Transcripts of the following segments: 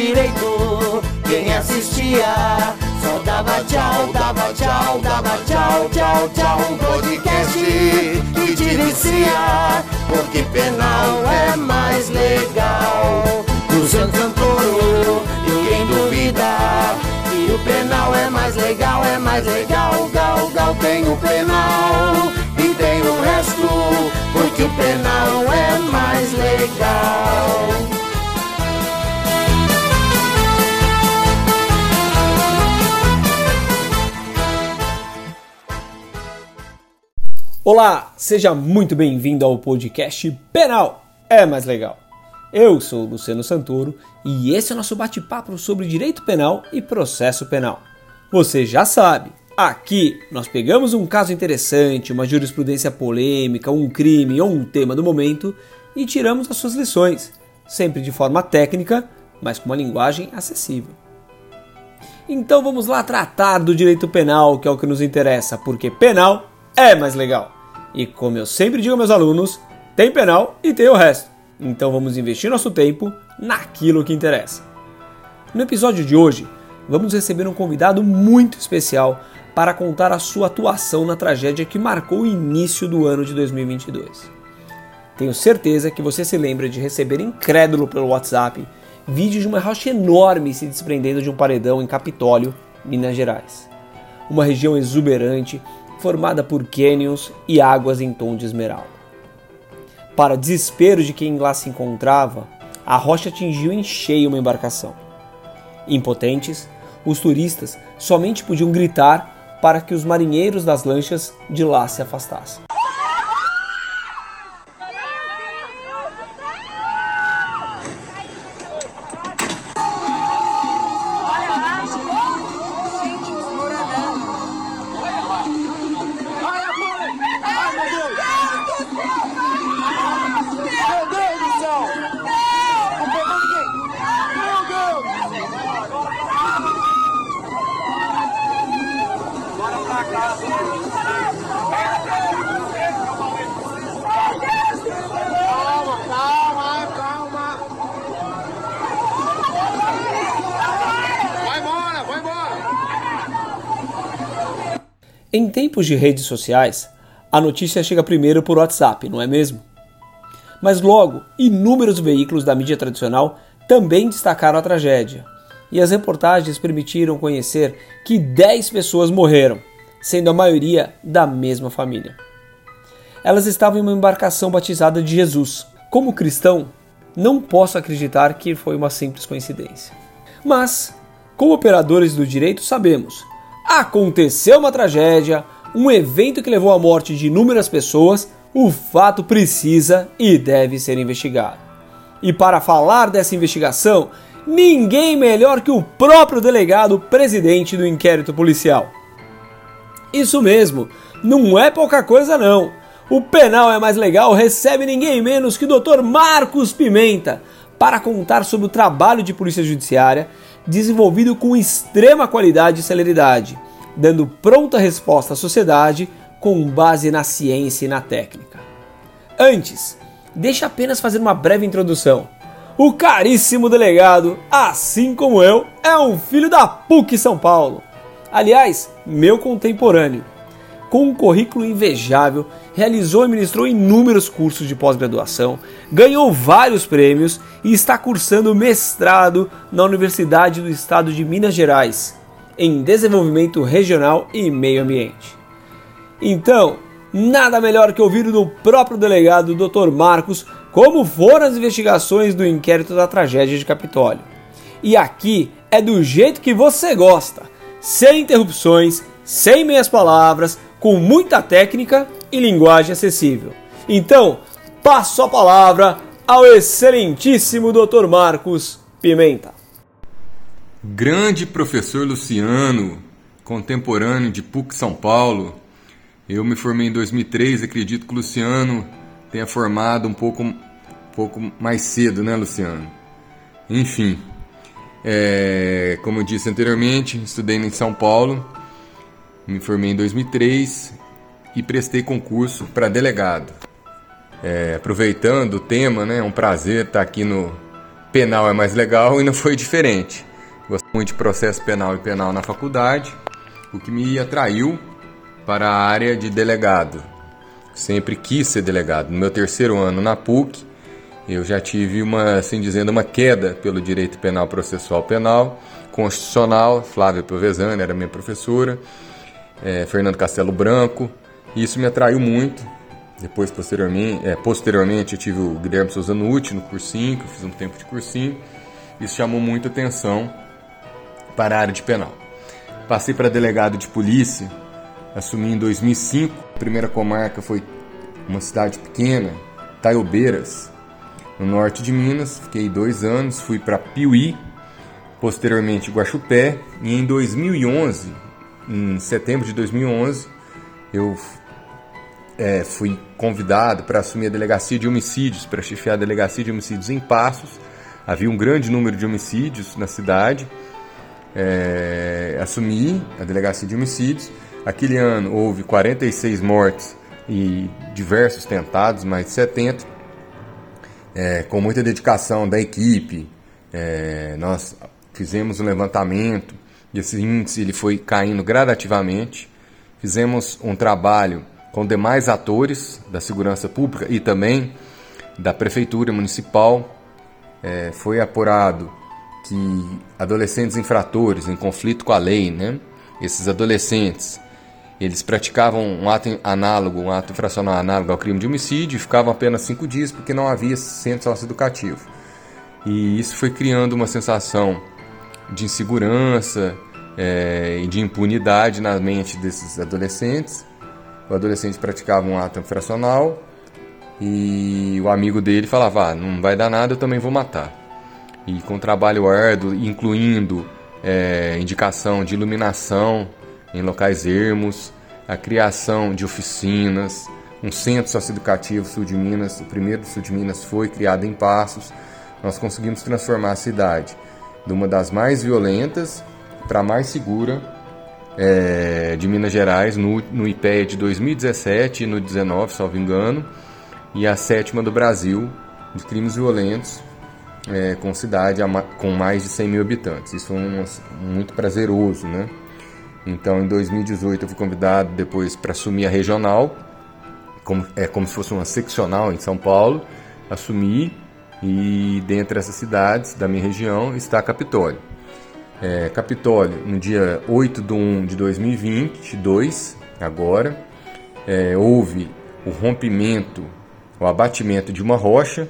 direito. Quem assistia só dava tchau, dava tchau, dava tchau, tchau, tchau. Um podcast que te porque penal é mais legal. Luciano Santoro, ninguém duvida. Que o penal é mais legal, é mais legal. Gal, gal, tem o penal e tem o resto, porque o penal é mais legal. Olá, seja muito bem-vindo ao podcast Penal é mais legal. Eu sou Luciano Santoro e esse é o nosso bate-papo sobre direito penal e processo penal. Você já sabe, aqui nós pegamos um caso interessante, uma jurisprudência polêmica, um crime ou um tema do momento e tiramos as suas lições, sempre de forma técnica, mas com uma linguagem acessível. Então vamos lá tratar do direito penal, que é o que nos interessa, porque penal é mais legal. E como eu sempre digo aos meus alunos, tem penal e tem o resto. Então vamos investir nosso tempo naquilo que interessa. No episódio de hoje, vamos receber um convidado muito especial para contar a sua atuação na tragédia que marcou o início do ano de 2022. Tenho certeza que você se lembra de receber incrédulo pelo WhatsApp vídeo de uma rocha enorme se desprendendo de um paredão em Capitólio, Minas Gerais. Uma região exuberante formada por cânions e águas em tom de esmeralda. Para desespero de quem lá se encontrava, a rocha atingiu em cheio uma embarcação. Impotentes, os turistas somente podiam gritar para que os marinheiros das lanchas de lá se afastassem. Em tempos de redes sociais, a notícia chega primeiro por WhatsApp, não é mesmo? Mas logo, inúmeros veículos da mídia tradicional também destacaram a tragédia, e as reportagens permitiram conhecer que 10 pessoas morreram, sendo a maioria da mesma família. Elas estavam em uma embarcação batizada de Jesus. Como cristão, não posso acreditar que foi uma simples coincidência. Mas, como operadores do direito, sabemos: aconteceu uma tragédia, um evento que levou à morte de inúmeras pessoas, o fato precisa e deve ser investigado. E para falar dessa investigação, ninguém melhor que o próprio delegado presidente do inquérito policial. Isso mesmo, não é pouca coisa não. O Penal é mais legal recebe ninguém menos que o Dr. Marcos Pimenta para contar sobre o trabalho de polícia judiciária desenvolvido com extrema qualidade e celeridade, dando pronta resposta à sociedade com base na ciência e na técnica. Antes, deixa apenas fazer uma breve introdução. O caríssimo delegado, assim como eu, é um filho da PUC São Paulo. Aliás, meu contemporâneo com um currículo invejável, realizou e ministrou inúmeros cursos de pós-graduação, ganhou vários prêmios e está cursando mestrado na Universidade do Estado de Minas Gerais em Desenvolvimento Regional e Meio Ambiente. Então, nada melhor que ouvir do próprio delegado Dr. Marcos como foram as investigações do inquérito da tragédia de Capitólio. E aqui é do jeito que você gosta, sem interrupções, sem meias palavras, com muita técnica e linguagem acessível. Então, passo a palavra ao excelentíssimo Dr. Marcos Pimenta. Grande professor Luciano, contemporâneo de PUC São Paulo. Eu me formei em 2003, acredito que o Luciano tenha formado um pouco, um pouco mais cedo, né, Luciano? Enfim, é, como eu disse anteriormente, estudei em São Paulo, me formei em 2003 e prestei concurso para delegado. É, aproveitando o tema, né, é um prazer estar aqui no, penal é mais legal e não foi diferente. Gosto muito de processo penal e penal na faculdade, o que me atraiu para a área de delegado. Sempre quis ser delegado. No meu terceiro ano na PUC, eu já tive uma, assim dizendo, uma queda pelo direito penal processual penal, constitucional. Flávia Provesani era minha professora, é, Fernando Castelo Branco. E isso me atraiu muito. Depois, posteriormente, é, posteriormente, eu tive o Guilherme Souza Nucci no cursinho, que eu fiz um tempo de cursinho. Isso chamou muito atenção para a área de penal. Passei para delegado de polícia, assumi em 2005. A primeira comarca foi uma cidade pequena, Taiobeiras, no norte de Minas. Fiquei dois anos, fui para Piuí, posteriormente Guaxupé, e em 2011, em setembro de 2011, eu é, fui convidado para assumir a delegacia de homicídios, para chefiar a delegacia de homicídios em Passos. Havia um grande número de homicídios na cidade. É, assumi a delegacia de homicídios. Aquele ano houve 46 mortes e diversos tentados, mais de 70 é, com muita dedicação da equipe, é, nós fizemos um levantamento esse índice ele foi caindo gradativamente. Fizemos um trabalho com demais atores da segurança pública e também da prefeitura municipal. É, foi apurado que adolescentes infratores em conflito com a lei, né? Esses adolescentes eles praticavam um ato análogo, um ato infracional análogo ao crime de homicídio e ficavam apenas cinco dias porque não havia centro socioeducativo. E isso foi criando uma sensação de insegurança é, de impunidade na mente desses adolescentes. O adolescente praticava um ato infracional e o amigo dele falava: ah, não vai dar nada, eu também vou matar. E com trabalho árduo, incluindo é, indicação de iluminação em locais ermos, a criação de oficinas, um centro socioeducativo sul de Minas, o primeiro do sul de Minas foi criado em Passos. Nós conseguimos transformar a cidade de uma das mais violentas para mais segura é, de Minas Gerais no, no IPEA de 2017 e no 19, salvo engano, e a sétima do Brasil de crimes violentos é, com cidade com mais de 100 mil habitantes. Isso é um, muito prazeroso, né? Então, em 2018 eu fui convidado depois para assumir a regional, como, é como se fosse uma seccional em São Paulo. Assumi e dentre essas cidades da minha região está Capitólio. É, Capitólio, no dia 8 de 1 de 2022, agora, é, houve o rompimento, o abatimento de uma rocha.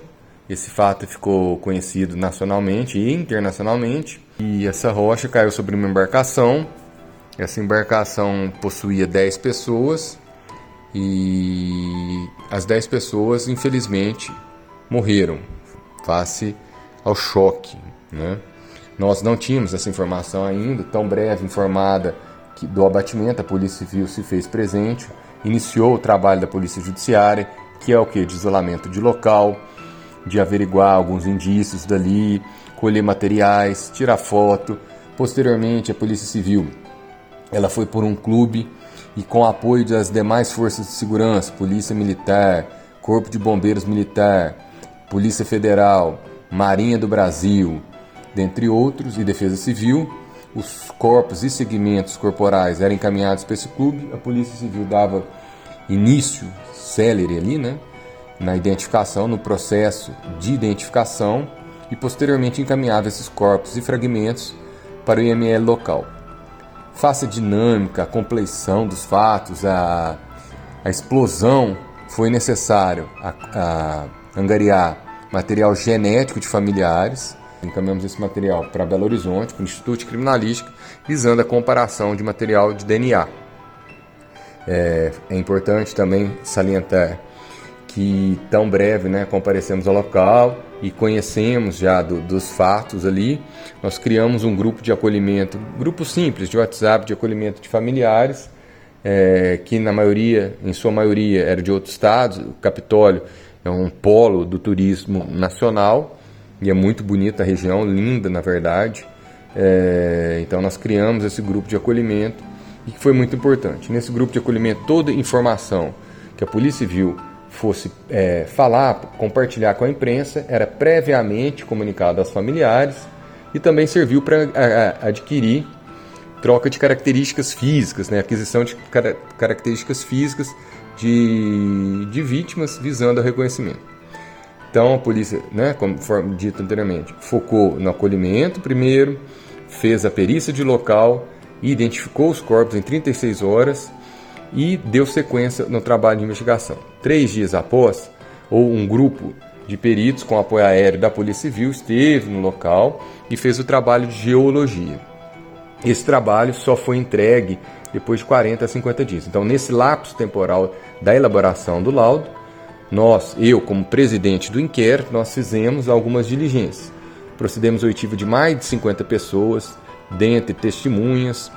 Esse fato ficou conhecido nacionalmente e internacionalmente. E essa rocha caiu sobre uma embarcação essa embarcação possuía 10 pessoas e as 10 pessoas, infelizmente, morreram face ao choque. Né? Nós não tínhamos essa informação ainda, tão breve informada que, do abatimento, a Polícia Civil se fez presente, iniciou o trabalho da Polícia Judiciária, que é o que? De isolamento de local, de averiguar alguns indícios dali, colher materiais, tirar foto. Posteriormente, a Polícia Civil ela foi por um clube e com apoio das demais forças de segurança, Polícia Militar, Corpo de Bombeiros Militar, Polícia Federal, Marinha do Brasil, dentre outros, e Defesa Civil, os corpos e segmentos corporais eram encaminhados para esse clube, a Polícia Civil dava início, célere ali, né, na identificação, no processo de identificação e posteriormente encaminhava esses corpos e fragmentos para o IML local face a dinâmica, a compleição dos fatos, a, a explosão, foi necessário a, a angariar material genético de familiares. Encaminhamos esse material para Belo Horizonte, para o Instituto de Criminalística, visando a comparação de material de DNA. É, é importante também salientar que tão breve né, comparecemos ao local e conhecemos já do, dos fatos ali, nós criamos um grupo de acolhimento, grupo simples de WhatsApp de acolhimento de familiares, é, que na maioria, em sua maioria, era de outros estados. O Capitólio é um polo do turismo nacional e é muito bonita a região, linda na verdade. É, então nós criamos esse grupo de acolhimento e que foi muito importante. Nesse grupo de acolhimento, toda informação que a Polícia Civil fosse é, falar, compartilhar com a imprensa, era previamente comunicado aos familiares e também serviu para adquirir troca de características físicas, né, aquisição de car características físicas de, de vítimas visando o reconhecimento. Então a polícia, né, como dito anteriormente, focou no acolhimento primeiro, fez a perícia de local, identificou os corpos em 36 horas e deu sequência no trabalho de investigação. Três dias após, ou um grupo de peritos com apoio aéreo da Polícia Civil esteve no local e fez o trabalho de geologia. Esse trabalho só foi entregue depois de 40 a 50 dias. Então, nesse lapso temporal da elaboração do laudo, nós, eu como presidente do inquérito, nós fizemos algumas diligências. Procedemos oitivo de mais de 50 pessoas, dentre testemunhas,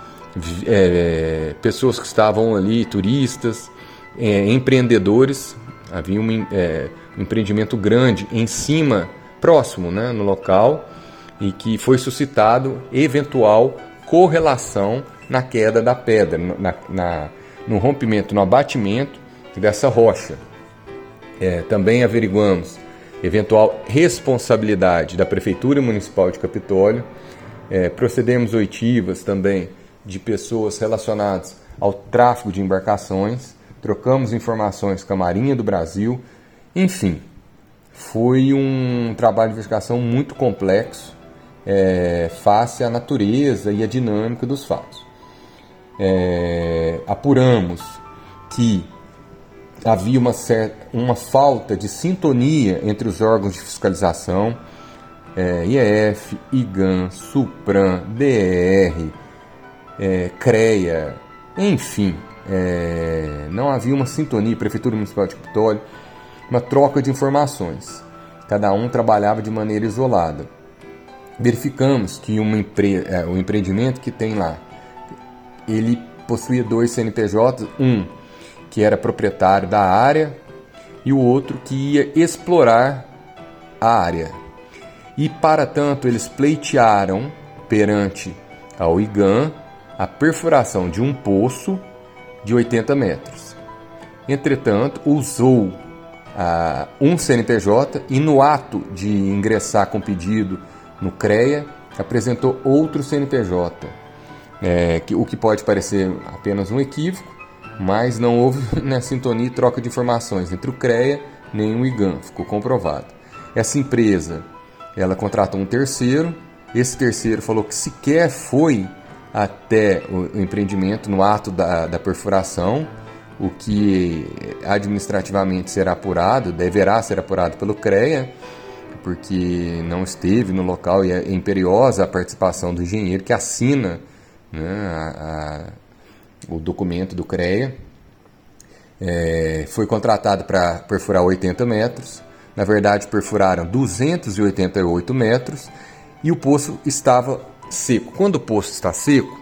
é, pessoas que estavam ali, turistas, é, empreendedores. Havia um, é, um, empreendimento grande em cima, próximo, né, no local, e que foi suscitado eventual correlação na queda da pedra, na, na no rompimento, no abatimento dessa rocha. É, também averiguamos eventual responsabilidade da Prefeitura Municipal de Capitólio. É, procedemos oitivas também de pessoas relacionadas ao tráfico de embarcações, trocamos informações com a Marinha do Brasil, enfim, foi um trabalho de investigação muito complexo, é, face à natureza e à dinâmica dos fatos. É, apuramos que havia uma, certa, uma falta de sintonia entre os órgãos de fiscalização, é, IEF, IGAN, SUPRAM, DER, é, CREA, enfim, é, não havia uma sintonia, Prefeitura Municipal de Capitólio, uma troca de informações. Cada um trabalhava de maneira isolada. Verificamos que uma empre... É, o empreendimento que tem lá, ele possuía dois CNPJs, um que era proprietário da área e o outro que ia explorar a área. E para tanto eles pleitearam perante ao IGAN a perfuração de um poço de 80 metros. Entretanto, usou um CNPJ e, no ato de ingressar com pedido no CREA, apresentou outro CNPJ, é, que, o que pode parecer apenas um equívoco, mas não houve né, sintonia e troca de informações entre o CREA nem o IGAN, ficou comprovado. Essa empresa ela contratou um terceiro, esse terceiro falou que sequer foi até o empreendimento no ato da, da perfuração, o que administrativamente será apurado, deverá ser apurado pelo CREA, porque não esteve no local e é imperiosa a participação do engenheiro que assina né, a, a, o documento do CREA. É, foi contratado para perfurar 80 metros, na verdade perfuraram 288 metros e o poço estava seco. Quando o poço está seco,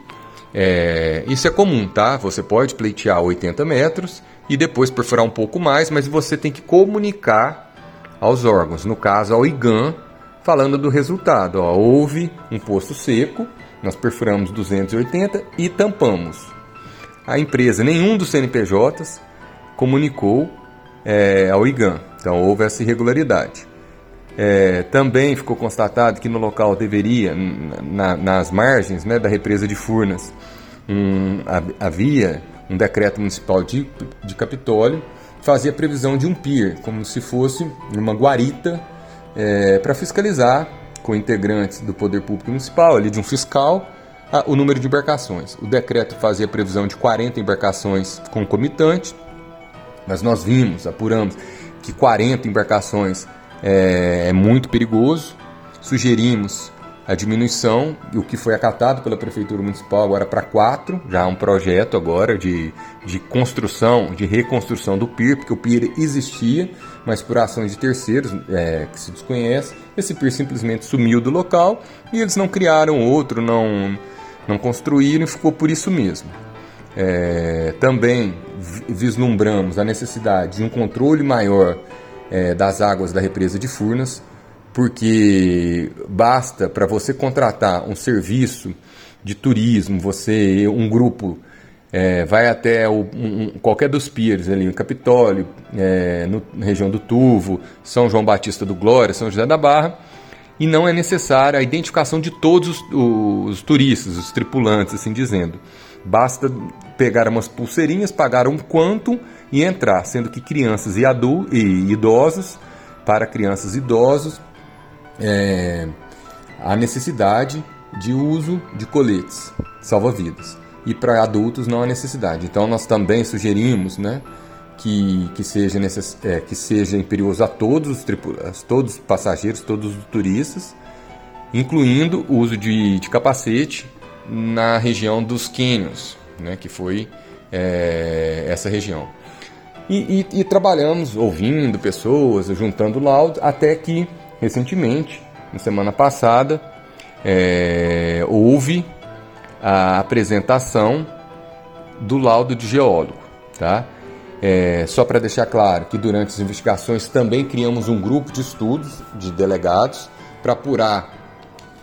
é, isso é comum, tá? Você pode pleitear 80 metros e depois perfurar um pouco mais, mas você tem que comunicar aos órgãos, no caso ao IGAN, falando do resultado. Ó, houve um poço seco, nós perfuramos 280 e tampamos. A empresa, nenhum dos CNPJs, comunicou é, ao IGAN. Então houve essa irregularidade. É, também ficou constatado que no local deveria, na, nas margens né, da represa de Furnas, um, havia um decreto municipal de, de Capitólio que fazia previsão de um pier, como se fosse uma guarita é, para fiscalizar com integrantes do Poder Público Municipal, ali de um fiscal, o número de embarcações. O decreto fazia previsão de 40 embarcações concomitantes, mas nós vimos, apuramos, que 40 embarcações é, é muito perigoso. Sugerimos a diminuição, o que foi acatado pela Prefeitura Municipal agora para quatro, já um projeto agora de, de construção, de reconstrução do pier, porque o pier existia, mas por ações de terceiros é, que se desconhece, esse pier simplesmente sumiu do local e eles não criaram outro, não, não construíram e ficou por isso mesmo. É, também vislumbramos a necessidade de um controle maior é, das águas da represa de Furnas, porque basta para você contratar um serviço de turismo, você um grupo é, vai até o, um, qualquer dos piers ali, no Capitólio, é, no, na região do Tuvo, São João Batista do Glória, São José da Barra, e não é necessária a identificação de todos os, os, turistas, os tripulantes, assim dizendo. Basta pegar umas pulseirinhas, pagar um quanto e entrar, sendo que crianças e, e idosos, para crianças e idosos, é, necessidade de uso de coletes salva-vidas e para adultos não há necessidade. Então nós também sugerimos né, que, que, seja necess, é, que seja imperioso a todos os, tripulantes, todos os passageiros, todos os turistas, incluindo o uso de, de capacete na região dos canyons, né, que foi é, essa região. E, e, e, trabalhamos ouvindo pessoas, juntando laudos, até que recentemente, na semana passada, é, houve a apresentação do laudo de geólogo. Tá? É, só para deixar claro que durante as investigações também criamos um grupo de estudos de delegados para apurar,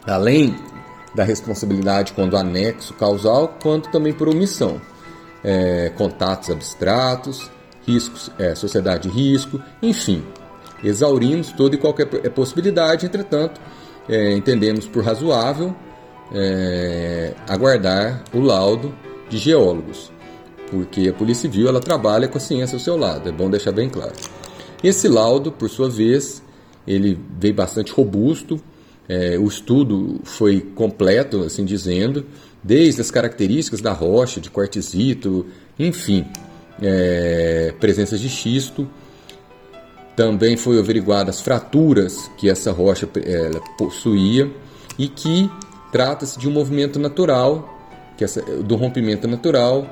além da responsabilidade quando anexo causal, quanto também por omissão. É, contatos abstratos, riscos, é, sociedade de risco, enfim. Exaurimos toda e qualquer possibilidade, entretanto, é, entendemos por razoável é, aguardar o laudo de geólogos, porque a Polícia Civil ela trabalha com a ciência ao seu lado, é bom deixar bem claro. Esse laudo, por sua vez, ele veio bastante robusto, é, o estudo foi completo, assim dizendo, desde as características da rocha, de quartzito, enfim, é, presença de xisto. Também foi averiguado as fraturas que essa rocha é, possuía e que Trata-se de um movimento natural, que essa, do rompimento natural,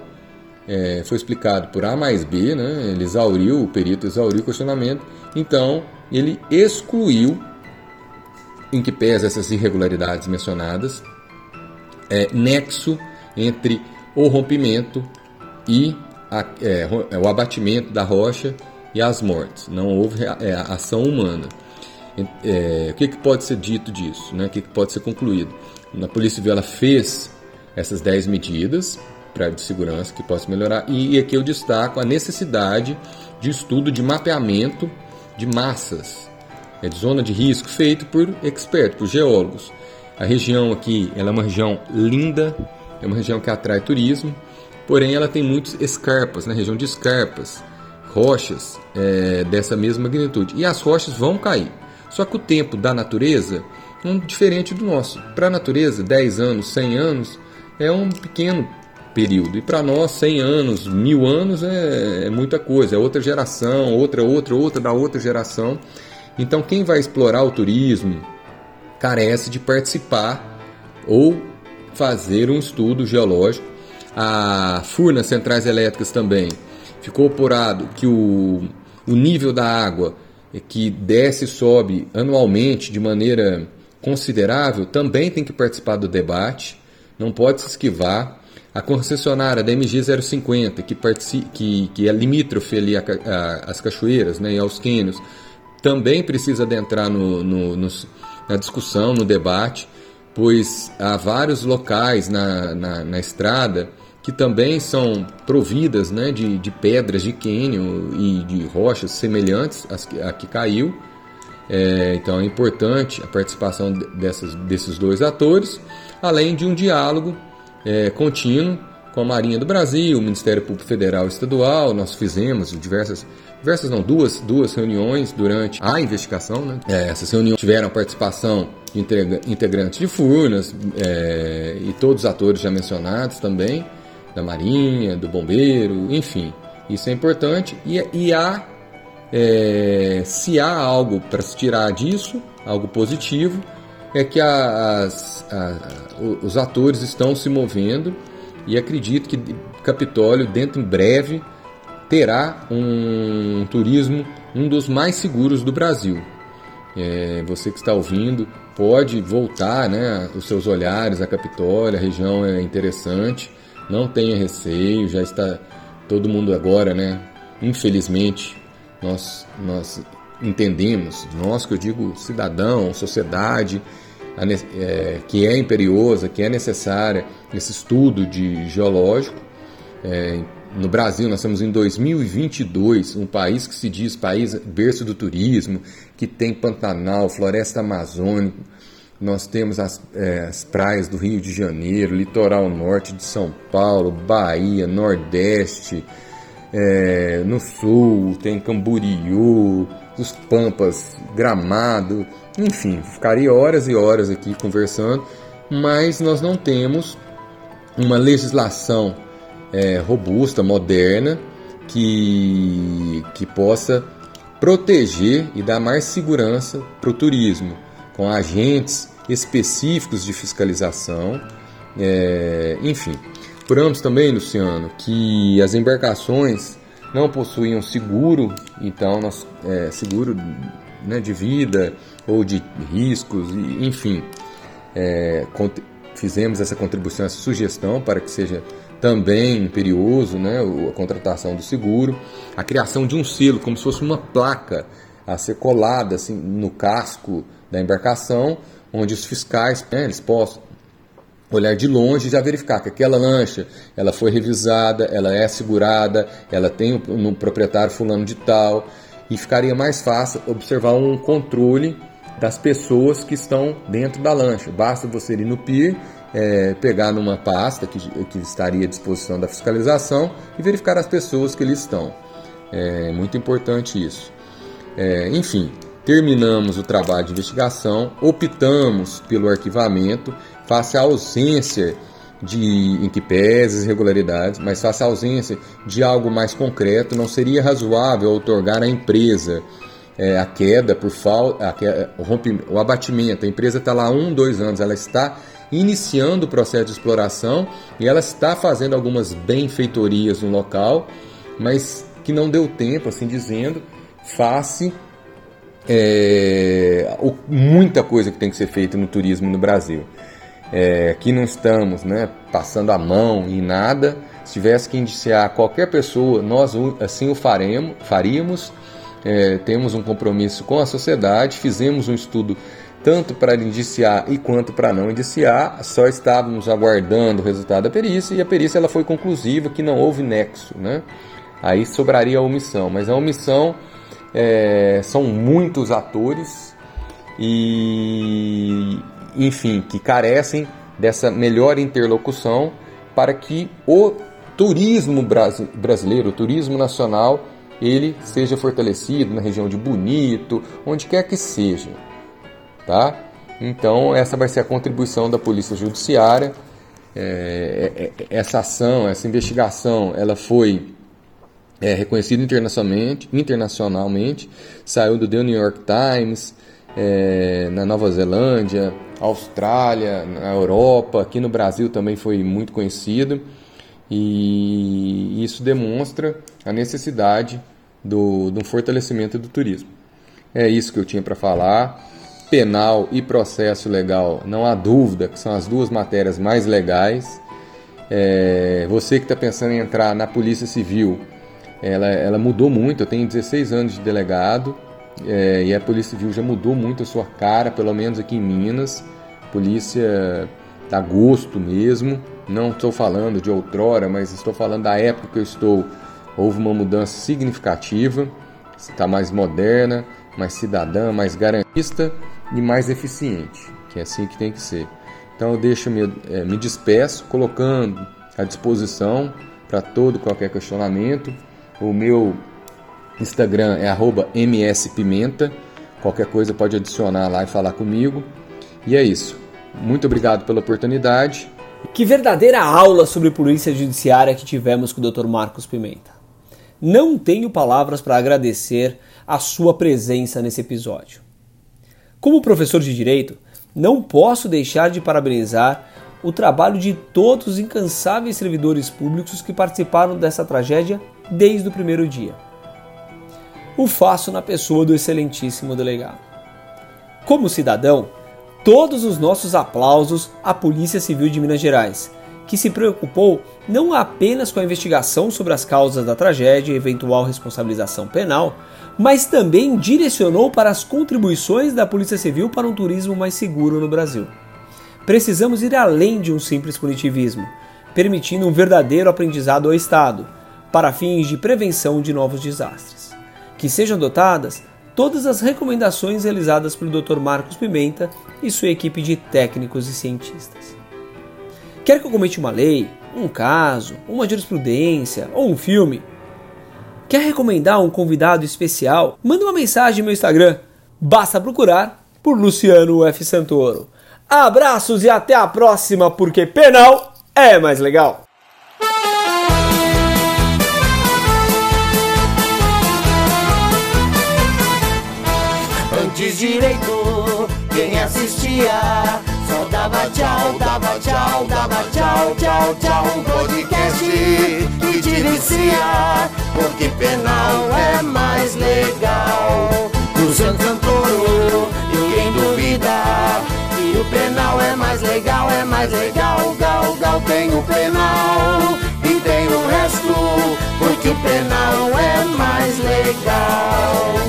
é, foi explicado por A mais B, né? ele exauriu, o perito exauriu o questionamento, então ele excluiu, em que pesa essas irregularidades mencionadas, é, nexo entre o rompimento e a, é, o abatimento da rocha e as mortes. Não houve é, ação humana. É, o que, que, pode ser dito disso? Né? O que, que pode ser concluído? A Polícia Civil fez essas 10 medidas para de segurança que possam melhorar e aqui eu destaco a necessidade de estudo de mapeamento de massas, é de zona de risco feito por expertos, por geólogos. A região aqui ela é uma região linda, é uma região que atrai turismo, porém ela tem muitas escarpas, na né? região de escarpas, rochas é, dessa mesma magnitude. E as rochas vão cair. Só que o tempo da natureza um diferente do nosso. Para a natureza, 10 anos, 100 anos é um pequeno período. E para nós, 100 anos, mil anos é, é, muita coisa. É outra geração, outra, outra, outra da outra geração. Então, quem vai explorar o turismo carece de participar ou fazer um estudo geológico. A Furnas Centrais Elétricas também ficou apurado que o, o nível da água que desce e sobe anualmente de maneira considerável também tem que participar do debate, não pode se esquivar. A concessionária da MG 050, que, que, que é limítrofe ali às cachoeiras né, e aos cânions, também precisa adentrar no, no, no, na discussão, no debate, pois há vários locais na, na, na estrada que também são providas né, de, de pedras de cânion e de rochas semelhantes às que, à que caiu. É, então é importante a participação dessas, desses dois atores, além de um diálogo é, contínuo com a Marinha do Brasil, o Ministério Público Federal e Estadual. Nós fizemos diversas, diversas não, duas, duas reuniões durante a investigação. Né? É, essas reuniões tiveram participação de integrantes de Furnas é, e todos os atores já mencionados também, da Marinha, do Bombeiro, enfim. Isso é importante e, e há é, se há algo para se tirar disso, algo positivo, é que as, a, os atores estão se movendo e acredito que Capitólio, dentro em breve, terá um turismo um dos mais seguros do Brasil. É, você que está ouvindo pode voltar né, os seus olhares a Capitólio, a região é interessante, não tenha receio, já está todo mundo agora, né, infelizmente, nós, nós entendemos, nós que eu digo cidadão, sociedade, é, que é imperiosa, que é necessária esse estudo de geológico, É, no Brasil, nós estamos em 2022, um país que se diz país berço do turismo, que tem Pantanal, floresta amazônica, nós temos as, é, as, praias do Rio de Janeiro, litoral norte de São Paulo, Bahia, Nordeste, é, no sul tem Camboriú, os Pampas, Gramado, enfim, ficaria horas e horas aqui conversando, mas nós não temos uma legislação é, robusta, moderna, que, que possa proteger e dar mais segurança para o turismo, com agentes específicos de fiscalização, é, enfim. Apuramos também, Luciano, que as embarcações não possuíam seguro, então nós, é, seguro né, de vida ou de riscos, enfim. É, fizemos essa contribuição, essa sugestão para que seja também imperioso né, a contratação do seguro, a criação de um selo, como se fosse uma placa a ser colada assim, no casco da embarcação, onde os fiscais né, eles possam olhar de longe e já verificar que aquela lancha ela foi revisada, ela é segurada, ela tem um, um proprietário fulano de tal, e ficaria mais fácil observar um controle das pessoas que estão dentro da lancha. Basta você ir no pier é, pegar numa pasta que, que estaria à disposição da fiscalização e verificar as pessoas que ali estão. É muito importante isso. É, enfim, terminamos o trabalho de investigação, optamos pelo arquivamento, face à ausência de em que pese irregularidades, mas face à ausência de algo mais concreto, não seria razoável otorgar à empresa é, a queda por falta, o, o abatimento. A empresa está lá um, dois anos, ela está iniciando o processo de exploração e ela está fazendo algumas benfeitorias no local, mas que não deu tempo, assim dizendo, face é, muita coisa que tem que ser feita no turismo no Brasil. É, aqui não estamos né, passando a mão em nada. Se tivesse que indiciar qualquer pessoa, nós assim o faremos, faríamos. É, temos um compromisso com a sociedade, fizemos um estudo tanto para indiciar e quanto para não indiciar, só estávamos aguardando o resultado da perícia e a perícia ela foi conclusiva que não houve nexo, né? Aí sobraria a omissão, mas a omissão é, são muitos atores e, enfim, que carecem dessa melhor interlocução para que o turismo brasileiro, o turismo nacional, ele seja fortalecido na região de Bonito, onde quer que seja tá? Então essa vai ser a contribuição da Polícia Judiciária. É, é, é, essa ação, essa investigação, ela foi é, reconhecida internacionalmente, internacionalmente, saiu do The New York Times, é, na Nova Zelândia, Austrália, na Europa, aqui no Brasil também foi muito conhecido e isso demonstra a necessidade do, do fortalecimento do turismo. É isso que eu tinha para falar penal e processo legal, não há dúvida que são as duas matérias mais legais. É, você que está pensando em entrar na Polícia Civil, ela, ela mudou muito. Eu tenho 16 anos de delegado é, e a Polícia Civil já mudou muito a sua cara, pelo menos aqui em Minas. Polícia a gosto mesmo. Não estou falando de outrora, mas estou falando da época que eu estou. Houve uma mudança significativa, está mais moderna, mais cidadã, mais garantista e mais eficiente, que é assim que tem que ser. Então eu deixo me, é, me despeço colocando à disposição para todo qualquer questionamento. O meu Instagram é @mspimenta. Qualquer coisa pode adicionar lá e falar comigo. E é isso. Muito obrigado pela oportunidade. Que verdadeira aula sobre polícia judiciária que tivemos com o Dr. Marcos Pimenta. Não tenho palavras para agradecer a sua presença nesse episódio. Como professor de direito, não posso deixar de parabenizar o trabalho de todos os incansáveis servidores públicos que participaram dessa tragédia desde o primeiro dia. O faço na pessoa do excelentíssimo delegado. Como cidadão, todos os nossos aplausos à Polícia Civil de Minas Gerais, que se preocupou não apenas com a investigação sobre as causas da tragédia e eventual responsabilização penal, mas também direcionou para as contribuições da Polícia Civil para um turismo mais seguro no Brasil. Precisamos ir além de um simples punitivismo. permitindo um verdadeiro aprendizado ao Estado, para fins de prevenção de novos desastres. Que sejam adotadas todas as recomendações realizadas pelo Dr. Marcos Pimenta e sua equipe de técnicos e cientistas. Quer que eu comente uma lei, um caso, uma jurisprudência ou um filme? Quer recomendar um convidado especial? Manda uma mensagem no meu Instagram. Basta procurar por Luciano F. Santoro. Abraços e até a próxima, porque penal é mais legal. Direito, quem assistia só dava tchau, dava tchau, dava tchau, tchau, tchau. Um podcast que te vicia, porque penal é mais legal. Luciano Santoro, e quem duvida que o penal é mais legal, é mais legal. Gal, gal, tem o penal e tem o resto, porque o penal é mais legal.